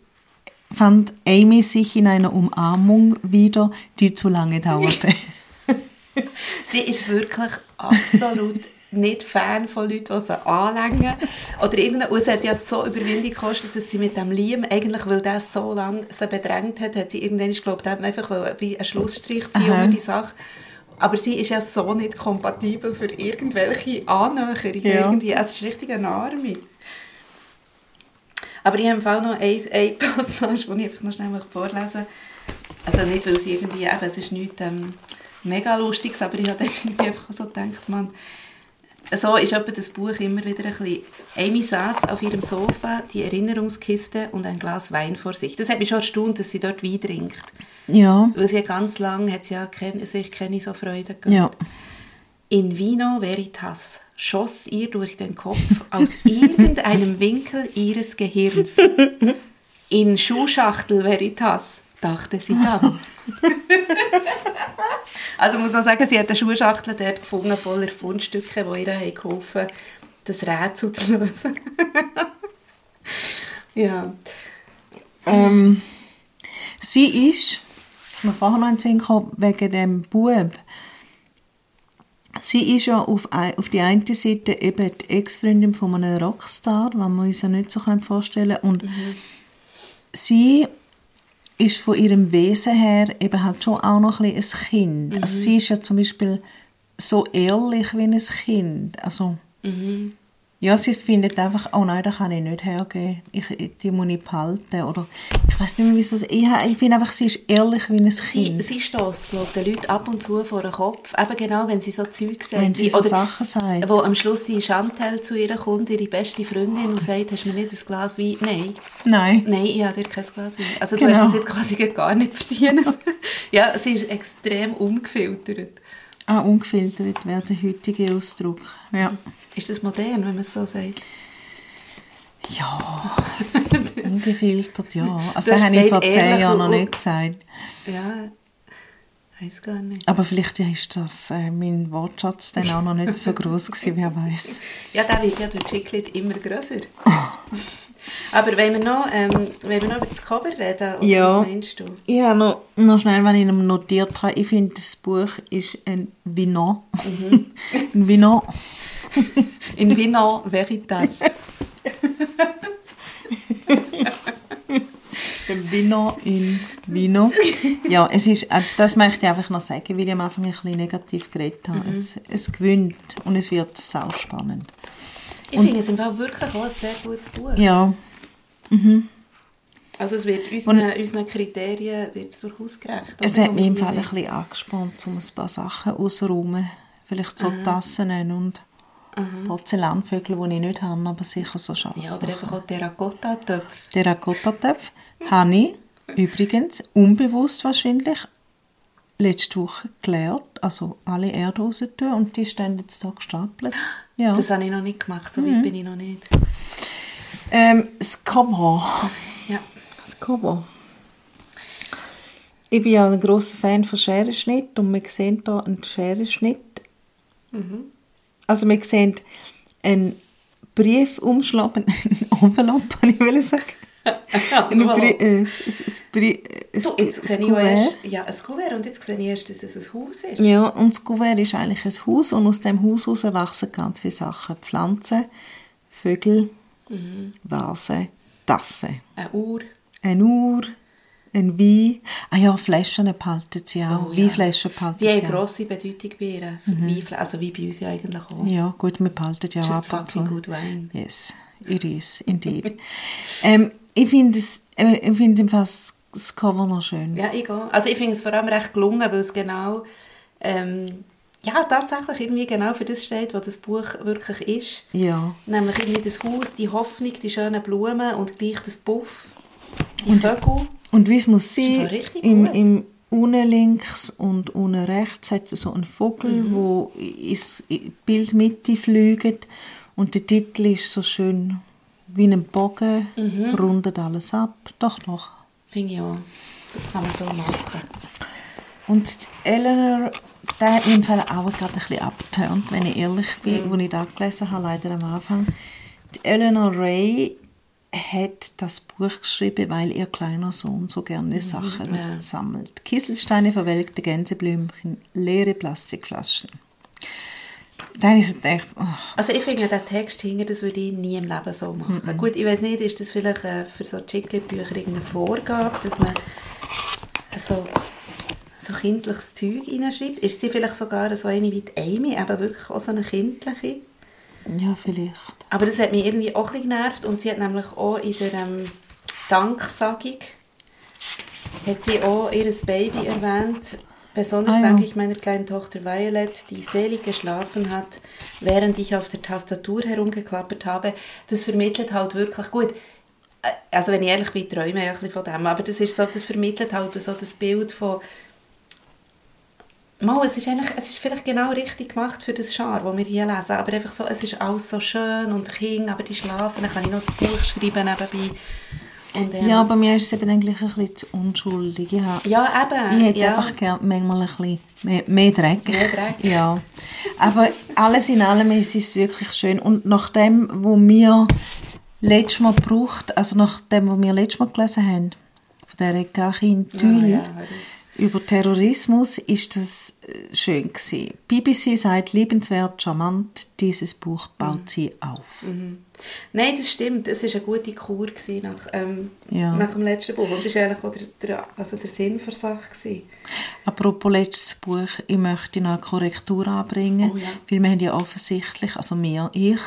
fand Amy sich in einer Umarmung wieder, die zu lange dauerte. Sie ist wirklich absolut nicht Fan von Leuten, die sie anlängen. Oder irgendeine, und es hat ja so Überwindung gekostet, dass sie mit dem Liam, eigentlich, weil der so lange sie bedrängt hat, hat sie irgendwann, ich glaube, einfach wie einen Schlussstrich ziehen unter die Sache. Aber sie ist ja so nicht kompatibel für irgendwelche Annäherungen. Ja. Irgendwie. Es ist richtig eine Arme. Aber ich habe Fall noch eine, eine Passage, die ich einfach noch schnell vorlesen möchte. Also nicht, weil sie irgendwie, eben, es ist nichts ähm, mega Lustiges, aber ich habe irgendwie einfach so gedacht, man, so ist etwa das Buch immer wieder ein bisschen... Amy saß auf ihrem Sofa, die Erinnerungskiste und ein Glas Wein vor sich. Das hat mich schon erstaunt, dass sie dort Wein trinkt. Ja, Weil sie ja ganz lange hat sie ja keine, sich keine so Freude gehabt. ja. In Vino Veritas schoss ihr durch den Kopf aus irgendeinem Winkel ihres Gehirns. In Schuhschachtel Veritas, dachte sie dann. also muss man sagen, sie hat eine Schuhschachtel dort gefunden, voller Fundstücke, die ihr haben geholfen das Rätsel zu lösen. ja. Ähm, sie ist, ich mir vorher noch Sinn gekommen, wegen dem Bub. Sie ist ja auf, auf die eine Seite eben die Ex-Freundin von einem Rockstar, was wir uns ja nicht so vorstellen können. Und sie ist von ihrem Wesen her eben halt schon auch noch ein, ein Kind. Also sie ist ja zum Beispiel so ehrlich wie ein Kind. Also, ja, sie findet einfach, oh nein, das kann ich nicht hergeben. Ich, die muss ich behalten. Oder ich weiß nicht mehr, wieso. Ich, ich finde einfach, sie ist ehrlich wie ein Kind. sie stößt, glaube ich, den Leuten ab und zu vor den Kopf. Eben genau, wenn sie so Zeug sagt. Wenn sie so Sachen sagt. Wo am Schluss die Chantal zu ihr kommt, ihre beste Freundin, und sagt, hast du mir nicht ein Glas Wein? Nein. Nein. Nein, ich habe dir kein Glas Wein. Also Genau. du hast das jetzt quasi gar nicht verdient. ja, sie ist extrem ungefiltert. Ah, ungefiltert wäre der heutige Ausdruck. Ja. Ist das modern, wenn man es so sagt? Ja, ungefiltert, ja. Also das habe ich vor zehn Jahren noch nicht gesagt. Ja, weiß gar nicht. Aber vielleicht ist das äh, mein Wortschatz dann auch noch nicht so groß gewesen, wer weiß. Ja, der wird ja durch Chiclet immer grösser. Aber wenn wir, noch, ähm, wenn wir noch über das Cover reden, oder Ja. was meinst du? Habe noch, noch schnell, wenn ich notiert habe, ich finde, das Buch ist ein Vino. Mhm. ein Vino. In Vino Veritas. Ein Vino in Vino. Ja, es ist, äh, das möchte ich einfach noch sagen, weil ich am Anfang ein bisschen negativ geredet habe. Es, es gewinnt und es wird sau spannend. Ich finde es im Fall wirklich auch ein sehr gutes Buch. Ja, Also es wird unseren, unseren Kriterien wird es durchaus gerecht. es hat mich im Fall ein bisschen angespannt, um ein paar Sachen auszuräumen. Vielleicht so Tassen und Porzellanvögel, die ich nicht habe, aber sicher so Schatzsachen. Ja, oder einfach auch Terracotta-Töpfe. Der Rakotta-Töpf habe ich übrigens unbewusst wahrscheinlich letzte Woche gelernt, also alle Erde raus tun und die stehen jetzt hier gestapelt. Ja. Das habe ich noch nicht gemacht, so Mhm. weit bin ich noch nicht. ähm, das Cover. Ja. Das Cover. Ich bin ja ein grosser Fan von Scherenschnitt und wir sehen hier einen Scherenschnitt Also wir sehen einen Briefumschlag, einen Envelope, ich will sagen. Brie ein, Du, jetzt sehe ich erst, ja, ein Kuvert und jetzt sehe ich erst, dass es ein Haus ist. Ja, und das Kuvert ist eigentlich ein Haus und aus dem Haus heraus wachsen ganz viele Sachen. Pflanzen, Vögel, Mhm. Vasen, Tassen. Eine Uhr. Eine Uhr, ein Wein. Ah ja, Flaschen behalten sie auch. Oh ja. Weinflaschen behalten Die haben sie eine auch. grosse Bedeutung bei ihr. Für Weinfla- Also wie bei uns ja eigentlich auch. Ja, gut, wir behalten ja Just ab und zu. fucking good wine. Yes, it is, indeed. ähm, ich finde es, äh, ich finde im Fall das- Cover noch schön. Ja, ich auch. Also ich finde es vor allem recht gelungen, weil es genau, ähm, ja, tatsächlich irgendwie genau für das steht, was das Buch wirklich ist. Ja. Nämlich irgendwie das Haus, die Hoffnung, die schönen Blumen und gleich das Buff, die Vögel. Und wie es muss sein, im, im unten links und unten rechts hat es so einen Vogel, Mhm. wo ins Bildmitte fliegt und der Titel ist so schön wie ein Bogen, Mhm. rundet alles ab. Doch, doch. Finde ich auch. Das kann man so machen. Und die Eleanor, der hat mich im Fall auch gerade ein bisschen abgeturnt, wenn ich ehrlich bin, Mhm. wo ich das gelesen habe, leider am Anfang. Die Eleanor Ray hat das Buch geschrieben, weil ihr kleiner Sohn so gerne Sachen Mhm. ja. sammelt. Kieselsteine, verwelkte Gänseblümchen, leere Plastikflaschen. Dann ist es echt, oh, Also ich finde, den Text hinter, das würde ich nie im Leben so machen. Mhm. Gut, ich weiß nicht, ist das vielleicht äh, für so Chicklit-Bücher irgendeine Vorgabe, dass man so, so kindliches Zeug reinschreibt? Ist sie vielleicht sogar so eine wie die Amy, eben wirklich auch so eine kindliche? ja, vielleicht. Aber das hat mich irgendwie auch ein genervt und sie hat nämlich auch in der ähm, Danksagung hat sie auch ihr Baby erwähnt. Besonders Ah, ja. danke ich meiner kleinen Tochter Violet, die selig geschlafen hat, während ich auf der Tastatur herumgeklappert habe. Das vermittelt halt wirklich gut. Äh, Also wenn ich ehrlich bin, träume ich ein bisschen von dem. Aber das, ist so, das vermittelt halt so das Bild von Mal, es ist, eigentlich, es ist vielleicht genau richtig gemacht für das Genre, das wir hier lesen, aber einfach so, es ist alles so schön und Kinder, aber die schlafen, dann kann ich noch ein Buch schreiben nebenbei. Und, ähm, Ja, bei mir ist es eben eigentlich ein bisschen zu unschuldig. Ich, habe, ja, eben. ich hätte ja. einfach gerne manchmal ein bisschen mehr, mehr Dreck. Mehr Dreck. Ja. Aber alles in allem ist es wirklich schön. Und nach dem, wo wir letztes Mal gebraucht, also nach dem, was wir letztes Mal gelesen haben, von der Gachin Thül, Ja, ja, auf. über Terrorismus, ist das schön gewesen. BBC sagt, liebenswert, charmant, dieses Buch baut Mhm. sie auf. Nein, das stimmt. Es war eine gute Kur nach, ähm, Ja. nach dem letzten Buch. Und das war eigentlich auch der, der, also der Sinn für Sache. Gewesen. Apropos letztes Buch, ich möchte noch eine Korrektur anbringen, Oh ja. weil wir haben ja offensichtlich, also mir, ich,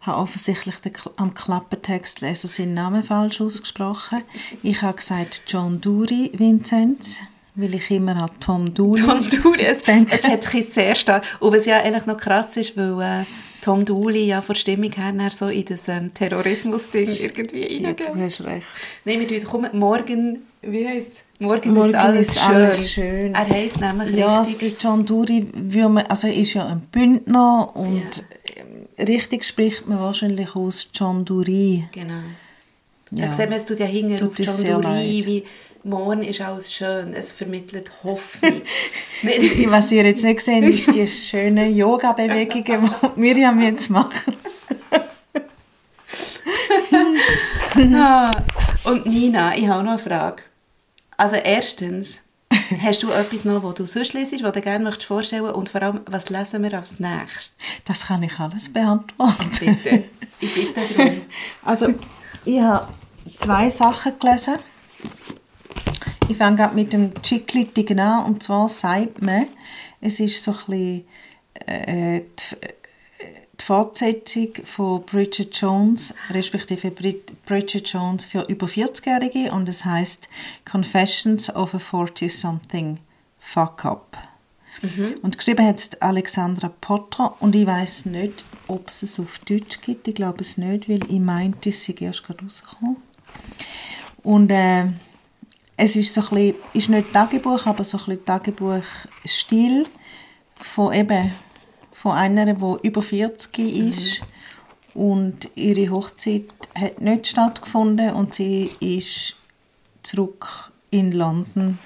habe offensichtlich den, am Klappentextleser seinen Namen falsch ausgesprochen. Ich habe gesagt John Dury Vinzenz, weil ich immer an Tom Dooley Tom Dooley, es, es hat sehr stark... Und was ja eigentlich noch krass ist, weil äh, Tom Dooley ja von Stimmung her so in das ähm, Terrorismus-Ding irgendwie Ja, du hast recht. Nein, wir tun, komm, morgen... Wie heisst es? Morgen, Morgen ist alles ist schön. alles schön. Er heisst nämlich Ja, also richtig... der John Dury würde man, also er ist ja ein Bündner und ähm, richtig spricht man wahrscheinlich aus John Dury. Genau. Ja. Da sieht man, es tut ja hinten auf John wie morgen ist alles schön. Es vermittelt Hoffnung. Was ihr jetzt nicht seht, ist die schönen Yoga-Bewegungen, die Miriam jetzt macht. Ah, Und Nina, ich habe noch eine Frage. Also erstens, hast du etwas noch, was du sonst liest, was du gerne möchtest vorstellen Und vor allem, was lesen wir als nächstes? Das kann ich alles beantworten. Bitte. Ich bitte darum. Also, ich habe zwei Sachen gelesen. Ich fange gerade mit dem Chicklitigen an. Und zwar sagt man, es ist so ein bisschen äh, die, die Fortsetzung von Bridget Jones, respektive Brid- Bridget Jones für über 40-Jährige. Und es heißt Confessions of a 40-something Fuck Up. Und geschrieben hat es Alexandra Potter und ich weiß nicht, ob es es auf Deutsch gibt. Ich glaube es nicht, weil ich meinte, es sei erst gerade rausgekommen. Und äh, es ist so ein bisschen, ist nicht Tagebuch, aber so ein bisschen Tagebuchstil von eben von einer, die über 40 ist und ihre Hochzeit hat nicht stattgefunden und sie ist zurück in London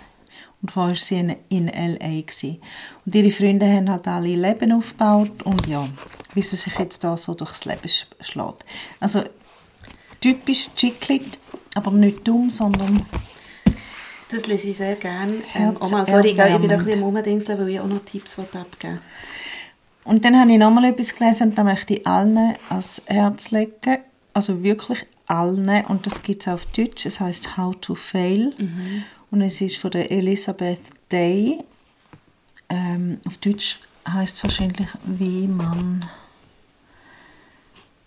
Und vorher war sie in, in L.A. Gewesen. Und ihre Freunde haben halt alle Leben aufgebaut und ja, wie sie sich jetzt da so durchs Leben schlägt. Also typisch Chiclet, aber nicht dumm, sondern das lese ich sehr gerne. Ähm, Oma, sorry, ich bin ein bisschen Umdingseln, weil ich auch noch Tipps abgeben Und dann habe ich nochmal etwas gelesen und da möchte ich allen ans Herz legen. Also wirklich allen. Und das gibt es auf Deutsch. Es heißt How to Fail. Mhm. Und es ist von der Elizabeth Day. Ähm, auf Deutsch heißt es wahrscheinlich, wie man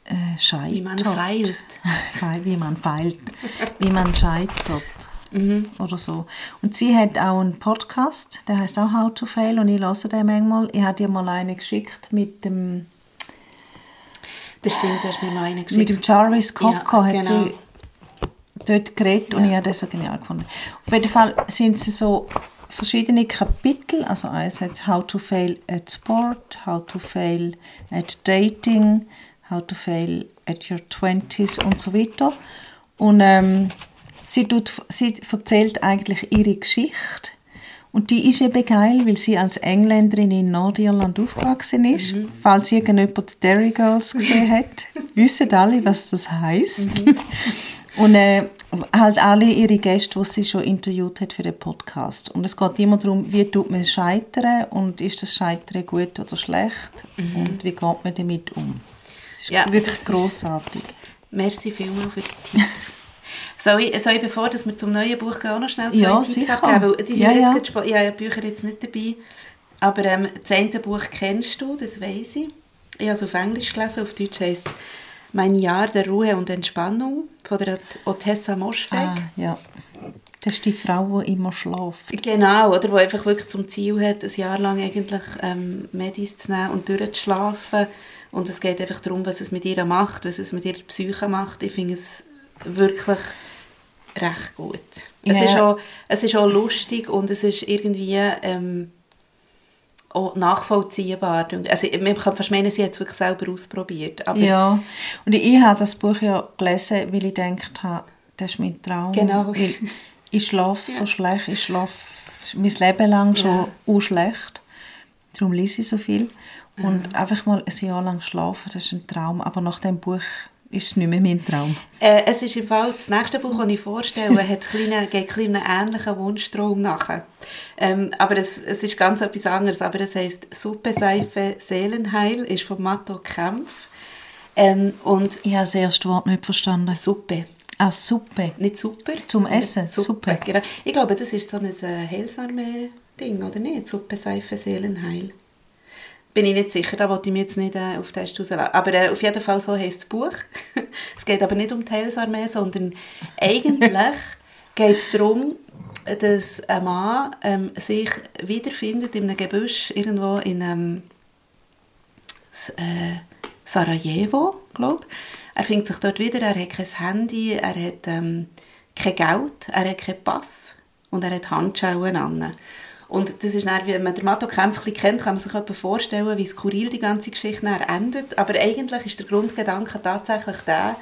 äh, scheitert. Wie man feilt. wie man feilt. wie man scheitert. Mhm. Oder so. Und sie hat auch einen Podcast, der heißt auch How to Fail und ich höre den manchmal. Ich habe ihr mal einen geschickt mit dem das stimmt, du hast mir mal einen geschickt. Mit dem Jarvis Cocker ja, genau. hat sie dort geredet ja. und ich habe das so genial gefunden. Auf jeden Fall sind sie so verschiedene Kapitel, also eins heißt How to Fail at Sport, How to Fail at Dating, How to Fail at Your Twenties und so weiter. Und ähm, Sie, tut, sie erzählt eigentlich ihre Geschichte. Und die ist eben geil, weil sie als Engländerin in Nordirland aufgewachsen ist. Mhm. Falls irgendjemand Derry Girls gesehen hat, wissen alle, was das heißt. Mhm. Und äh, halt alle ihre Gäste, die sie schon interviewt hat für den Podcast. Und es geht immer darum, wie tut man scheitern und ist das Scheitern gut oder schlecht mhm. und wie geht man damit um. Das ist ja, wirklich großartig. Merci vielmals für die Tipps. Soll ich, soll ich bevor dass wir zum neuen Buch gehen, auch noch schnell zwei ja, Tipps abgeben? die sind ja, jetzt ja. Gerade, ich habe Bücher jetzt nicht dabei, aber ähm, das eine Buch kennst du, das weiß ich. Ich habe es auf Englisch gelesen, auf Deutsch heißt es «Mein Jahr der Ruhe und Entspannung» von der Otessa Moschweg. Ah, ja. Das ist die Frau, die immer schläft. Genau, oder die einfach wirklich zum Ziel hat, ein Jahr lang eigentlich ähm, Medis zu nehmen und durchzuschlafen. Und es geht einfach darum, was es mit ihr macht, was es mit ihrer Psyche macht. Ich finde es wirklich recht gut. Yeah. Es, ist auch, es ist auch lustig und es ist irgendwie ähm, auch nachvollziehbar. Also, man kann fast meinen, sie hat es wirklich selber ausprobiert. Aber ja, und ich, habe das Buch ja gelesen, weil ich gedacht habe, das ist mein Traum. Genau. Weil ich schlafe ja. so schlecht, ich schlafe mein Leben lang schon ja. schlecht. Darum lese ich so viel. Und ja. einfach mal ein Jahr lang schlafen, das ist ein Traum. Aber nach dem Buch ist nicht mehr mein Traum. Äh, es ist im Fall, das nächste Buch, das ich vorstelle, hat kleine, geht einen ähnlichen Wunschtraum nachher. Ähm, aber es, es ist ganz etwas anderes. Aber es heisst Suppe, Seife, Seelenheil, ist von Matto Kempf. Ähm, und ich habe das erste Wort nicht verstanden. Suppe. Ah, Suppe. Nicht super. Zum Essen, Suppe. Suppe. Genau. Ich glaube, das ist so ein äh, Heilsarmee-Ding, oder nicht? Suppe, Seife, Seelenheil bin ich nicht sicher, da wollte ich mich jetzt nicht äh, auf Test rauslassen. Aber äh, auf jeden Fall so heisst das Buch. es geht aber nicht um die Heilsarmee, sondern eigentlich geht es darum, dass ein Mann ähm, sich wiederfindet in einem Gebüsch irgendwo in ähm, äh, Sarajevo, glaube Er findet sich dort wieder, er hat kein Handy, er hat ähm, kein Geld, er hat keinen Pass und er hat Handschuhe an. Und das ist dann, wenn man den Matto Kempf kennt, kann man sich vorstellen, wie skurril die ganze Geschichte endet. Aber eigentlich ist der Grundgedanke tatsächlich der,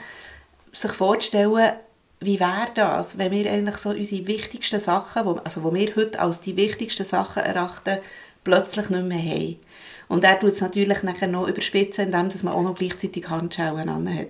sich vorzustellen, wie wäre das, wenn wir eigentlich so unsere wichtigsten Sachen, wo, also wo wir heute als die wichtigsten Sachen erachten, plötzlich nicht mehr haben. Und er tut es natürlich nachher noch überspitzen, indem man auch noch gleichzeitig Handschuhe hat.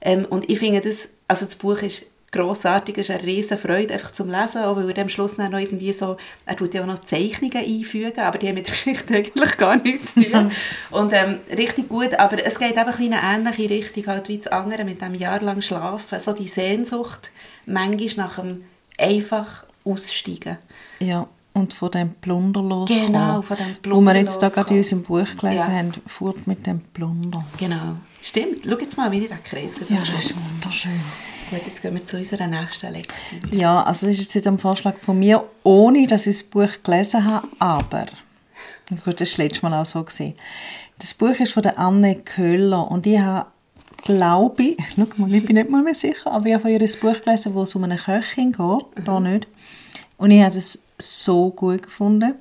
Ähm, und ich finde das, also das Buch ist grossartig, ist eine riesen Freude einfach zum Lesen, auch weil er am Schluss dann noch irgendwie so, er tut ja auch noch Zeichnungen einfügen, aber die haben mit der Geschichte eigentlich gar nichts zu tun. und ähm, richtig gut, aber es geht einfach in eine ähnliche Richtung halt wie das andere mit dem jahrelang Schlafen, so die Sehnsucht manchmal nach dem einfach aussteigen. Ja. Und von dem Plunder loskommen. Genau, von dem Plunder Wo wir jetzt da gerade in unserem Buch gelesen ja. haben, fuhrt mit dem Plunder. Genau. Stimmt. Schau jetzt mal, wie ich den Kreis Ja, das ist wunderschön. Gut, jetzt gehen wir zu unserer nächsten Lektüre. Ja, also das ist jetzt ein Vorschlag von mir, ohne dass ich das Buch gelesen habe, aber, gut, das war letztes Mal auch so. Gewesen. Das Buch ist von der Anne Köhler und ich habe, glaube ich, schau mal, ich bin nicht mal mehr sicher, aber ich habe von ihr ein Buch gelesen, wo es um eine Köchin geht, mhm. da nicht. Und ich habe es so gut gefunden.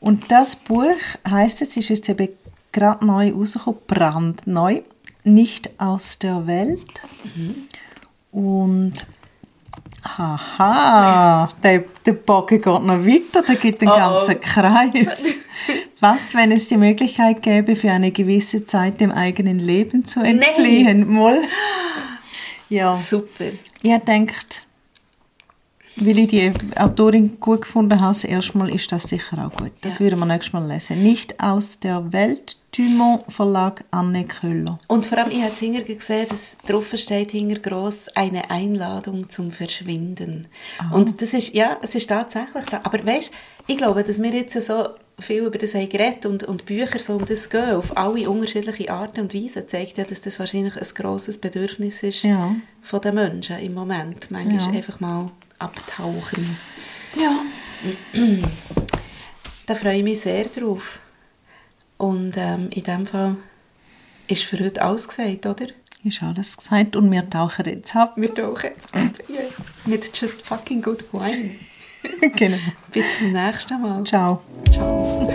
Und das Buch heisst es, ist jetzt eben gerade neu rausgekommen, brandneu, nicht aus der Welt. Mhm. Und Aha, der, der Bogen geht noch weiter, der gibt den Oh, oh. ganzen Kreis. Was, wenn es die Möglichkeit gäbe, für eine gewisse Zeit dem eigenen Leben zu entfliehen? Moll. Ja, Super. habe gedacht, weil ich die Autorin gut gefunden habe, das erste Mal ist das sicher auch gut. Das Ja. würden wir nächstes Mal lesen. Nicht aus der Welt, Dumont Verlag, Anne Köhler. Und vor allem, ich habe hinter gesehen, dass drauf steht gross eine Einladung zum Verschwinden. Und das ist, ja, es ist tatsächlich da. Aber weißt, ich glaube, dass wir jetzt so viel über das haben geredet und, und Bücher so um das gehen, auf alle unterschiedliche Arten und Weisen, zeigt ja, dass das wahrscheinlich ein grosses Bedürfnis ist Ja. von den Menschen im Moment. Manchmal Ja. einfach mal abtauchen. Ja. Da freue ich mich sehr drauf. Und ähm, in dem Fall ist für heute alles gesagt, oder? Ist alles gesagt und wir tauchen jetzt ab. Wir tauchen jetzt ab. Ja. Mit Just Fucking Good Wine. genau. Bis zum nächsten Mal. Ciao. Ciao.